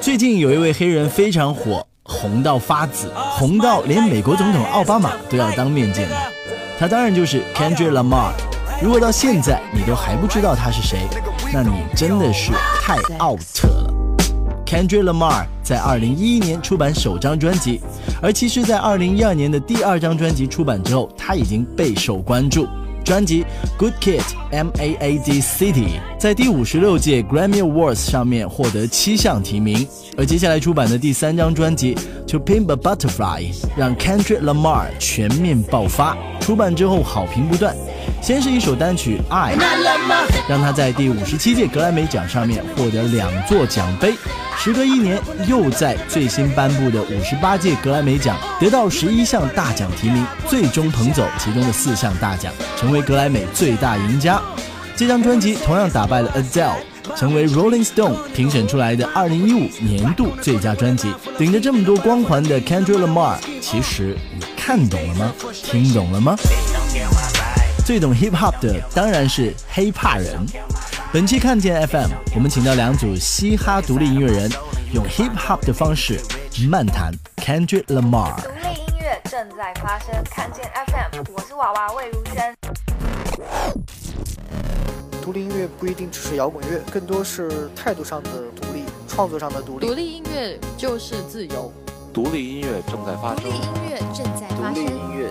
最近有一位黑人非常火，红到发紫，红到连美国总统奥巴马都要当面见他。他当然就是 Kendrick Lamar。如果到现在你都还不知道他是谁，那你真的是太 out 了。Kendrick Lamar 在2011年出版首张专辑，而其实，在2012年的第二张专辑出版之后，他已经备受关注。专辑《Good Kid M A A D City》。在第五十六届 Grammy Awards 上面获得七项提名，而接下来出版的第三张专辑《To p i n t a Butterfly》让 Kendrick Lamar 全面爆发，出版之后好评不断。先是一首单曲《I》，让他在第五十七届格莱美奖上面获得两座奖杯。时隔一年，又在最新颁布的五十八届格莱美奖得到十一项大奖提名，最终捧走其中的四项大奖，成为格莱美最大赢家。这张专辑同样打败了 Adele，成为 Rolling Stone 评选出来的2015年度最佳专辑。顶着这么多光环的 Kendrick Lamar，其实你看懂了吗？听懂了吗？最懂 Hip Hop 的当然是黑怕人。本期看见 FM，我们请到两组嘻哈独立音乐人，用 Hip Hop 的方式漫谈 Kendrick Lamar。音乐正在发生，看见 FM，我是娃娃魏如萱。独立音乐不一定只是摇滚乐，更多是态度上的独立，创作上的独立。独立音乐就是自由。独立音乐正在发生。独立音乐正在发生。独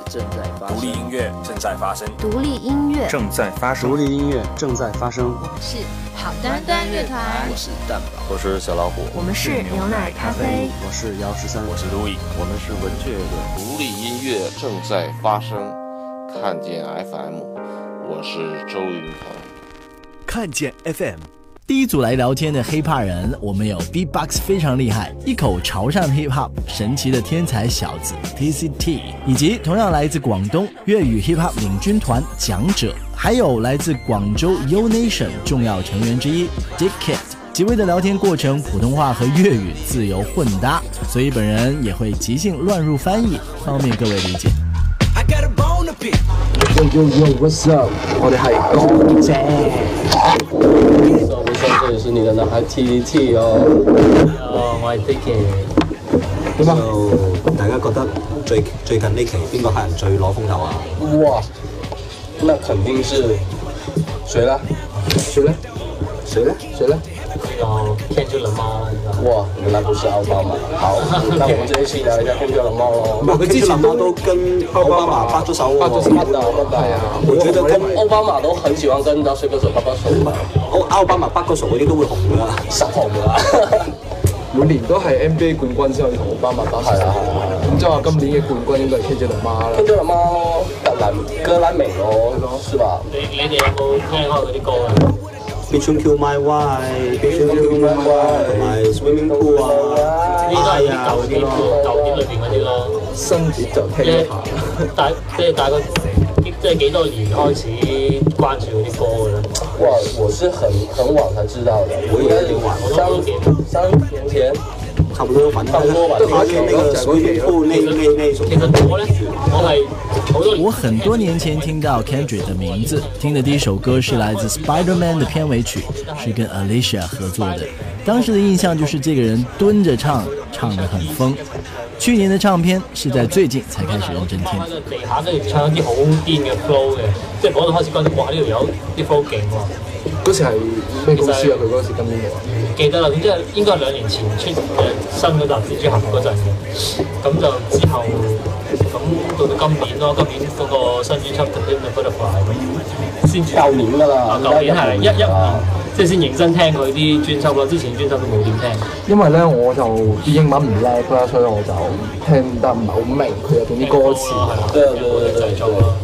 立音乐正在发生。独立音乐正在发生。独立音乐正在发生。独立音乐正在发生。是好端端乐团，我是蛋宝。我是小老虎，我们是牛奶咖啡，我是姚十三，我是 Louis，我们是文雀乐队。独立音乐正在发生，看见 FM，我是周云鹏。看见 FM 第一组来聊天的 hiphop 人，我们有 Beatbox 非常厉害，一口潮汕 hiphop 神奇的天才小子 TCT，以及同样来自广东粤语 hiphop 领军团讲者，还有来自广州 U Nation 重要成员之一 d i c K。t 几位的聊天过程普通话和粤语自由混搭，所以本人也会即兴乱入翻译，方便各位理解。不边这里是你的男孩 T T 哦，哦，我的天！那么大家觉得最最近呢期边个客人最攞风头啊？哇，那肯定是谁啦？谁嘞？谁嘞？谁嘞？那个天之冷。哇，原來不是奧巴馬。好，那我这一期聊一下 KD 的貓咯。每个 KD 猫都跟奧巴馬拍咗手，拍咗手。我覺得跟奧巴馬都很喜欢跟啲水歌手拍拍手。奧奥巴馬拍波手嗰啲都會紅噶，實紅噶。每年都係 NBA 冠軍之後同奧巴馬打。係啊啊啊。咁即係話今年嘅冠軍應該係 KD 龍貓啦。KD 嘅貓咯，格蘭格蘭美咯，咯，是吧？你你哋有冇聽過嗰啲歌啊？b u n c h i n g my wife, punching my wife, swimming pool 啊！呢啲都舊啲咯，舊啲里邊嗰啲咯。碟就多下？大即係大概即係幾多年開始關注嗰啲歌嘅咧？哇！我是很很晚才知道嘅，我已經好晚。三三年前，差唔多反正就係那個 swimming pool 那那那種。係。我很多年前听到 Kendrick 的名字，听的第一首歌是来自 Spiderman 的片尾曲，是跟 Alicia 合作的。当时的印象就是这个人蹲着唱，唱得很疯。去年的唱片是在最近才开始认真听。他呢唱一啲好癫嘅 flow 嘅，即系我就开始觉得哇，呢条友啲 flow 劲喎。嗰时系咩公司啊？佢嗰时跟呢个？记得啦，总之应该系两年前出诶，新嗰沓蜘蛛侠嗰阵嘅，咁就之后。咁到到今年咯，今年嗰個新專輯出得咪比較快，先舊年噶啦。舊年係一一即係先認真聽佢啲專輯咯，之前專輯都冇點聽。因為咧我就啲英文唔叻啦，所以我就聽得唔係好明佢入嘅啲歌詞。對對對對對，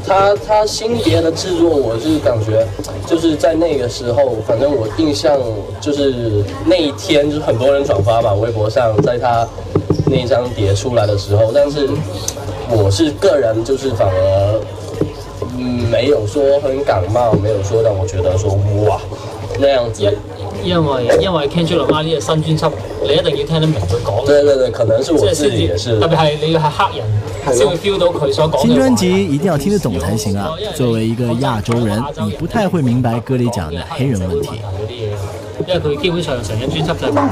他他新碟的製作，我是感覺就是在那個時候，反正我印象就是那一天就很多人轉發嘛，微博上在他那張碟出來的時候，但是。我是个人，就是反而没有说很感冒，没有说让我觉得说哇那样子。因为因为 Kendrick Lamar 这新专辑，你一定要听得明佢讲。对对对，可能是我自己也是。特别系你要系黑人，先会 feel 到佢所讲。新专辑一定要听得懂才行啊！作为一个亚洲人，你不太会明白歌里讲的黑人问题。因为佢基本上上一专辑就讲。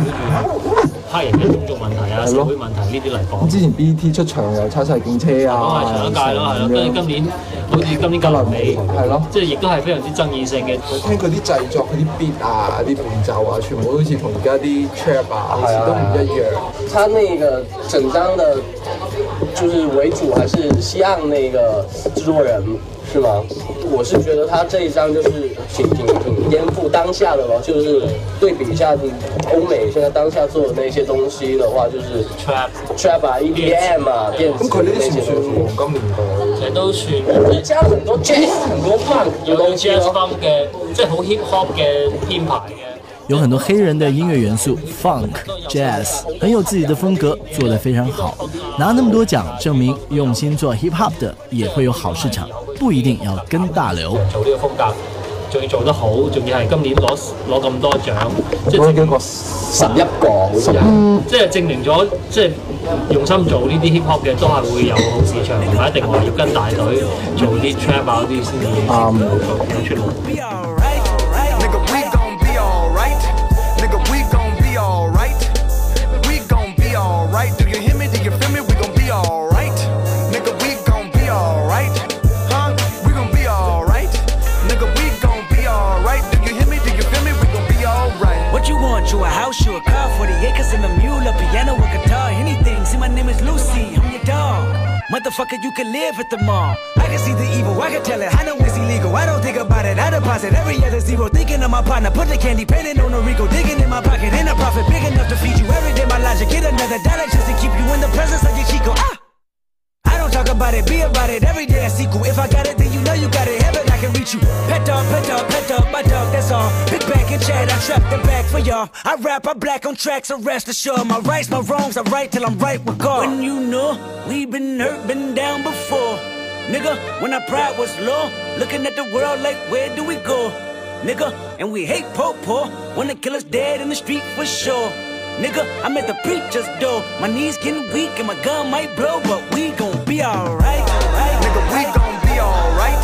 他人嘅工作問題啊，社會問題呢啲嚟講，之前 B T 出場又差晒警車啊，上一屆咯，係咯，今年好似今年隔離，係咯，即係亦都係非常之爭議性嘅。我聽佢啲製作，佢啲 beat 啊，啲伴奏啊，全部好似同而家啲 trap 啊，都唔一樣。他那个整张的，就是为主还是西岸那个制作人？是吗？我是觉得他这一张就是挺挺挺颠覆当下的咯，就是对比一下欧美现在当下做的那些东西的话，就是 trap trap 啊 EDM 啊，电子音乐，都算，都算，加了很多 jazz，很多放，有 jazz 风嘅，即系好 hip hop 嘅编排嘅。有很多黑人的音乐元素，funk、jazz，很有自己的风格，做得非常好，拿那么多奖，证明用心做 hip hop 的也会有好市场，不一定要跟大流。做呢个风格仲要做得好，仲要系今年攞攞咁多奖，即系总共十一个，十一即系证明咗，即系用心做呢啲 hip hop 嘅都系会有市场，唔系一定话要跟大队做啲 trap 啊啲先至啊，唔出 Motherfucker, you can live at the mall. I can see the evil, I can tell it. I know it's illegal. I don't think about it. I deposit every other zero. Thinking of my partner, put the candy painting on a Rico. Digging in my pocket, in a profit big enough to feed you every day. My logic, get another dollar just to keep you in the presence of your Chico. Ah! talk about it, be about it. Every day a sequel. If I got it, then you know you got it. Heaven, I can reach you. Pet dog, pet dog, pet dog, my dog, that's all. Pick back and chat, I trap the back for y'all. I rap, I black on tracks, so rest assured. My rights, my wrongs, I right till I'm right with God. When you know, we been hurt, been down before. Nigga, when our pride was low, looking at the world like, where do we go? Nigga, and we hate po po, wanna kill us dead in the street for sure. Nigga, I'm at the preacher's door. My knees getting weak and my gun might blow, but we gon' be alright. Nigga, we gon' be alright.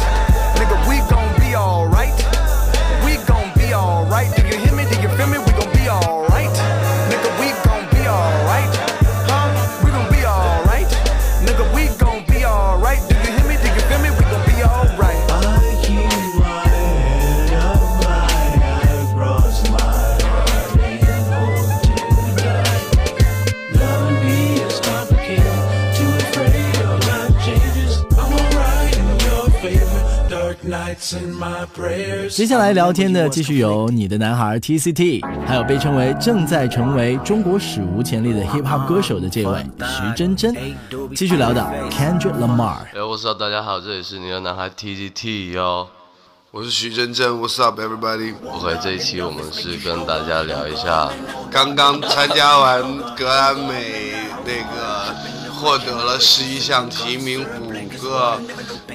Nigga, we gon' be alright. 接下来聊天的继续有你的男孩 TCT，还有被称为正在成为中国史无前例的 hiphop 歌手的这位徐真真，继续聊到 Kendrick Lamar。大家好，这里是你的男孩 TCT 哟，我是徐真真，what's up，everybody。OK，这一期我们是跟大家聊一下，刚刚参加完格莱美，那个获得了十一项提名，五个。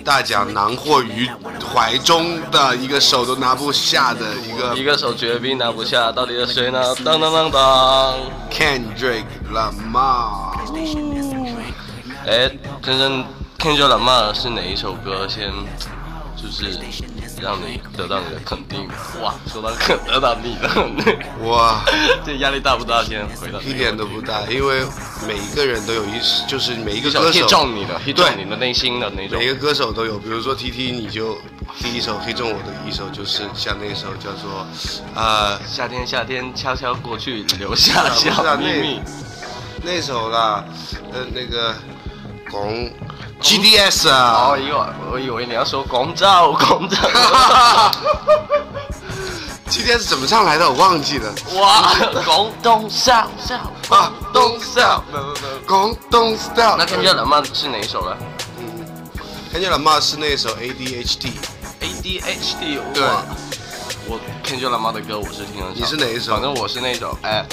大奖囊括于怀中的一个手都拿不下的一个，一个手绝逼拿不下，到底是谁呢？当当当当 Kendrick Lamar。哎，真正 Kendrick Lamar 是哪一首歌？先，就是。让你得到你的肯定，哇！说到得到你的，哇！这压力大不大？先回答。一点都不大，因为每一个人都有一，就是每一个歌手可以你的，对你的内心的那种。每个歌手都有，比如说 TT，你就第一首黑中我的一首就是像那首叫做啊夏天夏天悄悄过去留下小秘密，那首啦，呃那个龚。GDS 啊！哦，我我以为你要说广州，广州。GDS 怎么唱来的？我忘记了。哇，广东 style，广东 style，广东 style。那看见 n j 是哪一首了嗯，看见 j i 是那首 ADHD。ADHD。对，我看见 n j 的歌我是听了。你是哪一首？反正我是那首。哎。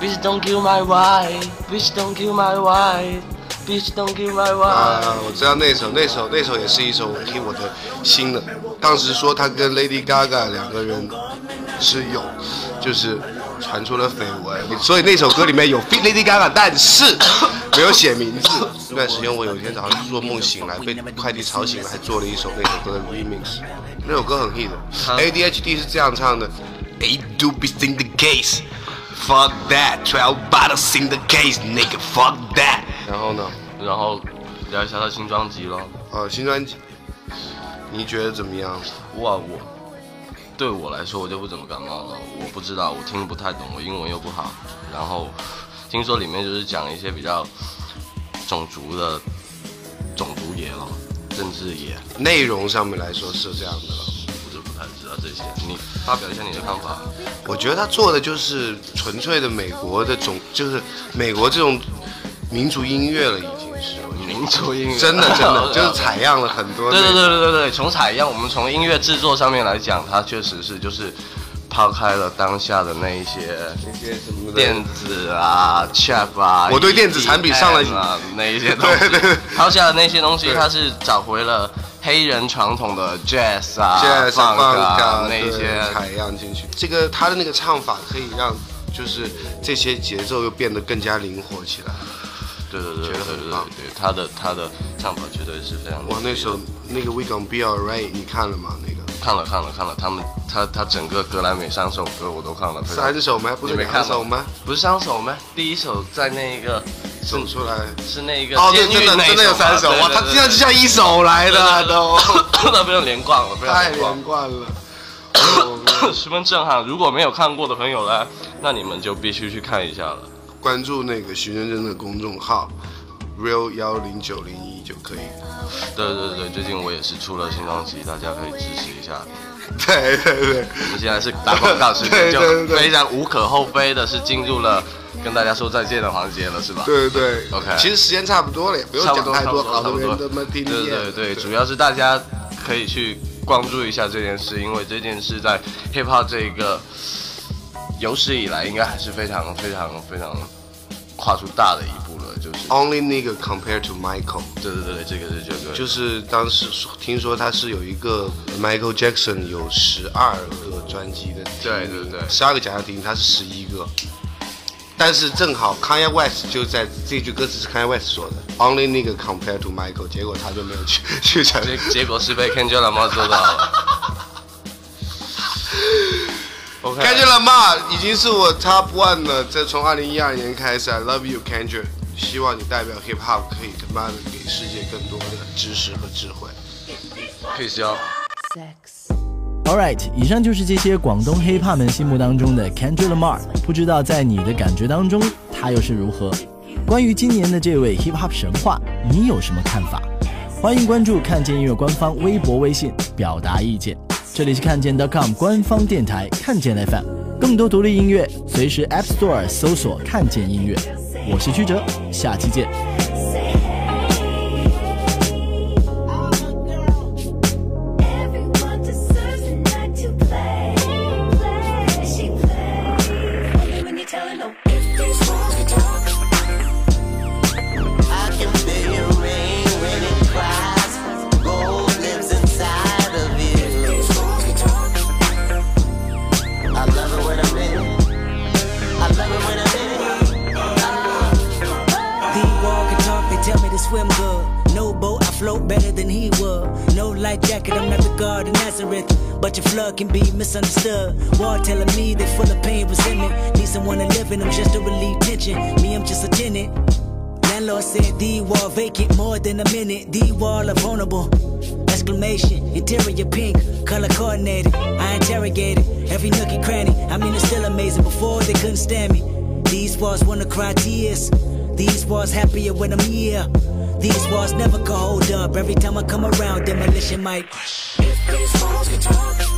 Please don't kill my wife. Please don't kill my wife. 啊，我知道那首，那首，那首也是一首听我的心的。当时说他跟 Lady Gaga 两个人是有，就是传出了绯闻，所以那首歌里面有 Lady Gaga，但是没有写名字。那段时间我有一天早上做梦醒来被快递吵醒了，还做了一首那首歌的 remix。那首歌很 hit 的，ADHD 是这样唱的 t h e y do be sing the case，fuck t h a t t w e l v e bottle sing the case，nigga fuck that。然后呢？然后聊一下他新专辑喽。呃，新专辑，你觉得怎么样？哇，我对我来说我就不怎么感冒了。我不知道，我听不太懂，我英文又不好。然后听说里面就是讲一些比较种族的种族也了，政治也。内容上面来说是这样的，我就不太知道这些。你发表一下你的看法。我觉得他做的就是纯粹的美国的种，就是美国这种。民族音乐了，已经是民族音乐，真的真的 就是采样了很多。对对对对对对，从采样，我们从音乐制作上面来讲，它确实是就是抛开了当下的那一些电子啊、c h a p 啊，我对电子产品上了啊、那一些东西，抛下了那些东西，它是找回了黑人传统的 jazz 啊、j a z z 啊那一些采样进去。这个他的那个唱法可以让就是这些节奏又变得更加灵活起来。对对对对对对，他的他的唱法绝对是非常。哇，那首那个 w e Gonna Be Alright，你看了吗？那个看了看了看了，他们他他整个格莱美三首歌我都看了。三首吗？不是没看吗？不是三首吗？第一首在那个。送出来是那个。哦，真的真的有三首哇！他这样就像一首来的都，那非常连贯了，太连贯了。十分震撼！如果没有看过的朋友呢，那你们就必须去看一下了。关注那个徐真真的公众号，real 幺零九零一就可以。对对对，最近我也是出了新专辑，大家可以支持一下。对 对对，我们现在是打广告时间，就非常无可厚非的是进入了跟大家说再见的环节了，是吧？对对，OK。其实时间差不多了，也不用讲太多，好多人听。对对对，主要是大家可以去关注一下这件事，因为这件事在 hiphop 这一个。有史以来应该还是非常非常非常跨出大的一步了，就是 only 那个 compared to Michael。对对对对，这个是这个。就是当时听说他是有一个 Michael Jackson 有十二个专辑的，对对对，十二个贾提名，他是十一个。但是正好 Kanye West 就在这句歌词是 Kanye West 说的 only 那个 compared to Michael，结果他就没有去去抢，结果是被 Kendrick Lamar 到了。看见了吗？已经是我 top one 了。这从二零一二年开始，Love i You Kendrick，希望你代表 hip hop 可以他妈的给世界更多的知识和智慧。退休。Sex。All right，以上就是这些广东 hip hop 们心目当中的 Kendrick Lamar，不知道在你的感觉当中他又是如何？关于今年的这位 hip hop 神话，你有什么看法？欢迎关注看见音乐官方微博、微信表达意见。这里是看见 .com 官方电台，看见 FM，更多独立音乐，随时 App Store 搜索“看见音乐”。我是曲哲，下期见。understood. War telling me they full of pain, resentment. Need someone to live in them just to relieve tension. Me, I'm just a tenant. Landlord said the wall vacant more than a minute. The wall of vulnerable. Exclamation, interior pink, color coordinated. I interrogated every nook and cranny. I mean, it's still amazing. Before they couldn't stand me. These walls wanna cry tears. These walls happier when I'm here. These walls never could hold up. Every time I come around, demolition might. If these walls could talk.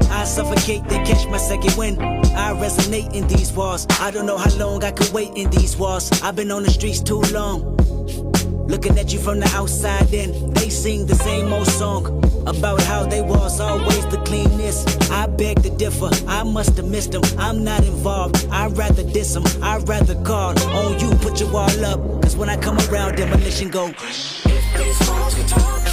I suffocate, They catch my second wind. I resonate in these walls. I don't know how long I could wait in these walls. I've been on the streets too long. Looking at you from the outside Then they sing the same old song about how they was always the cleanest. I beg to differ, I must have missed them. I'm not involved, I'd rather diss them, I'd rather call on you, put your wall up. Cause when I come around, demolition go. If these walls could talk.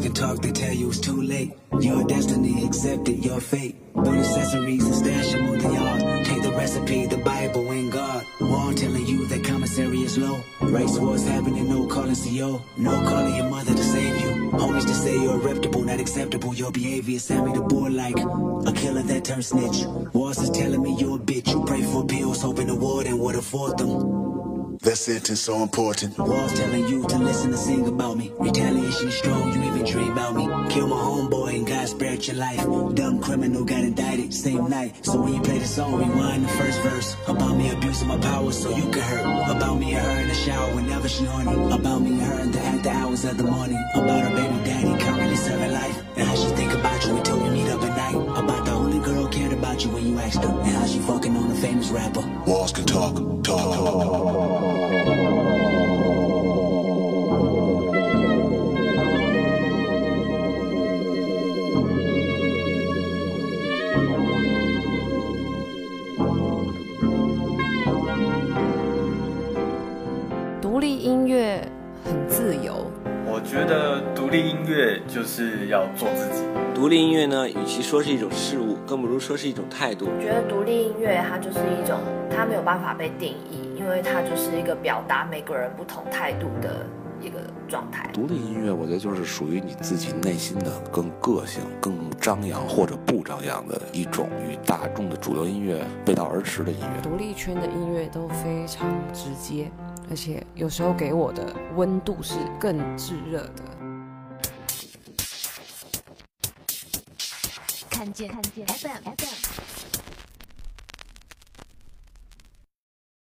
can talk, they tell you it's too late. Your destiny, accepted, your fate. Burn accessories and stash them on the yard. Take the recipe, the Bible, and God. Wall telling you that commissary is low. Race wars happening, no calling CO. No calling your mother to save you. Homies to say you're reputable, not acceptable. Your behavior sound me the boy like a killer that turns snitch. Wars is telling me you're a bitch. You pray for pills, hoping the warden would afford them. That sentence so important. Walls telling you to listen to sing about me. Retaliation strong, you even dream about me. Kill my homeboy and God spared your life. Dumb criminal got indicted same night. So when you play the song, rewind the first verse. About me abusing my power so you can hurt. About me and her in the shower whenever she horny. About me and her in the after hours of the morning. About her baby daddy currently serving life. And how she think about you until we meet up at night. About the only girl cared about you when you asked her. And how she fucking on a famous rapper. Walls can talk. 是要做自己。独立音乐呢，与其说是一种事物，更不如说是一种态度。我觉得独立音乐它就是一种，它没有办法被定义，因为它就是一个表达每个人不同态度的一个状态。独立音乐，我觉得就是属于你自己内心的更个性、更张扬或者不张扬的一种，与大众的主流音乐背道而驰的音乐。独立圈的音乐都非常直接，而且有时候给我的温度是更炙热的。看见看见 fm fm